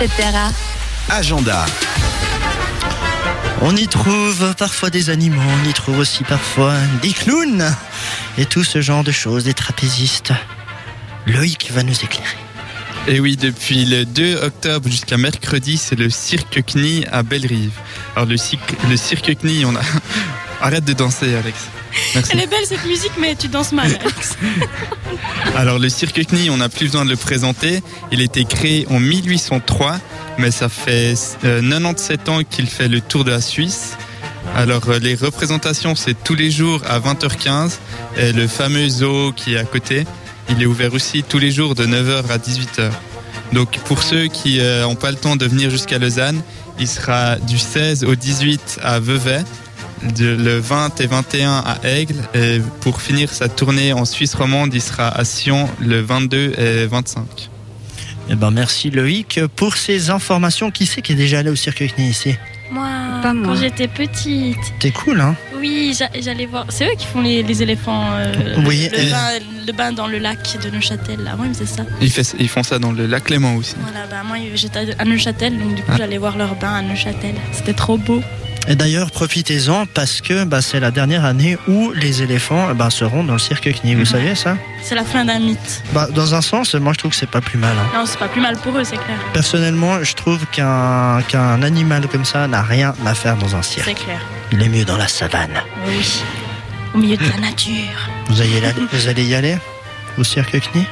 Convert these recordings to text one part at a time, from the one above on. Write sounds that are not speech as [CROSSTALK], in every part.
etc. Agenda. On y trouve parfois des animaux, on y trouve aussi parfois des clowns et tout ce genre de choses, des trapézistes. Loïc va nous éclairer. Et oui, depuis le 2 octobre jusqu'à mercredi, c'est le cirque CNI à Bellerive. Alors le, cirque- le cirque CNI, on a... [LAUGHS] Arrête de danser, Alex. Merci. Elle est belle cette musique, mais tu danses mal. Alex. [LAUGHS] Alors le cirque CNI, on n'a plus besoin de le présenter. Il a été créé en 1803, mais ça fait euh, 97 ans qu'il fait le tour de la Suisse. Alors euh, les représentations, c'est tous les jours à 20h15. Et le fameux zoo qui est à côté, il est ouvert aussi tous les jours de 9h à 18h. Donc pour ceux qui n'ont pas le temps de venir jusqu'à Lausanne, il sera du 16 au 18 à Vevey, de- le 20 et 21 à Aigle. Et pour finir sa tournée en Suisse romande, il sera à Sion le 22 et 25. Eh ben merci Loïc pour ces informations. Qui c'est qui est déjà allé au cirque CNI ici Moi, Pas moi. quand j'étais petite, T'es cool hein? Oui, j'a- j'allais voir. C'est eux qui font les, les éléphants. euh, Oui, le, et- bain, le bain dans le lac de Neuchâtel. Là. Moi, ils faisaient ça. Ils, fait- ils font ça dans le lac Léman aussi. Voilà, bah, moi, j'étais à Neuchâtel, donc du coup, Ah. j'allais voir leur bain à Neuchâtel. C'était trop beau. Et d'ailleurs profitez-en parce que bah, c'est la dernière année où les éléphants ben, seront dans le cirque CNI. Vous Mhm. saviez ça? C'est la fin d'un mythe. bah, Dans un sens, moi je trouve que c'est pas plus mal. hein. Non, c'est pas plus mal pour eux, c'est clair. Personnellement, je trouve qu'un qu'un animal comme ça n'a rien à faire dans un cirque. C'est clair. Il est mieux dans la savane. Oui. Au milieu de la nature. Vous allez, y aller- vous allez y aller Au cirque CNI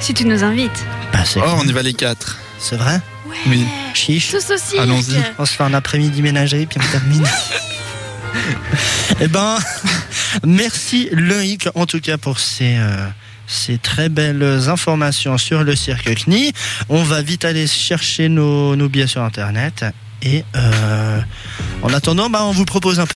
Si tu nous invites. bah, c'est, Oh, on y va les quatre. c'est vrai? Ouais. Oui. Chiche Tous aussi. Allons-y. On se fait un après-midi ménagerie puis on termine. [LAUGHS] eh ben, [LAUGHS] merci Loïc en tout cas pour ces, euh, ces très belles informations sur le cirque CNI. On va vite aller chercher nos, nos billets sur internet et euh, en attendant, bah, on vous propose un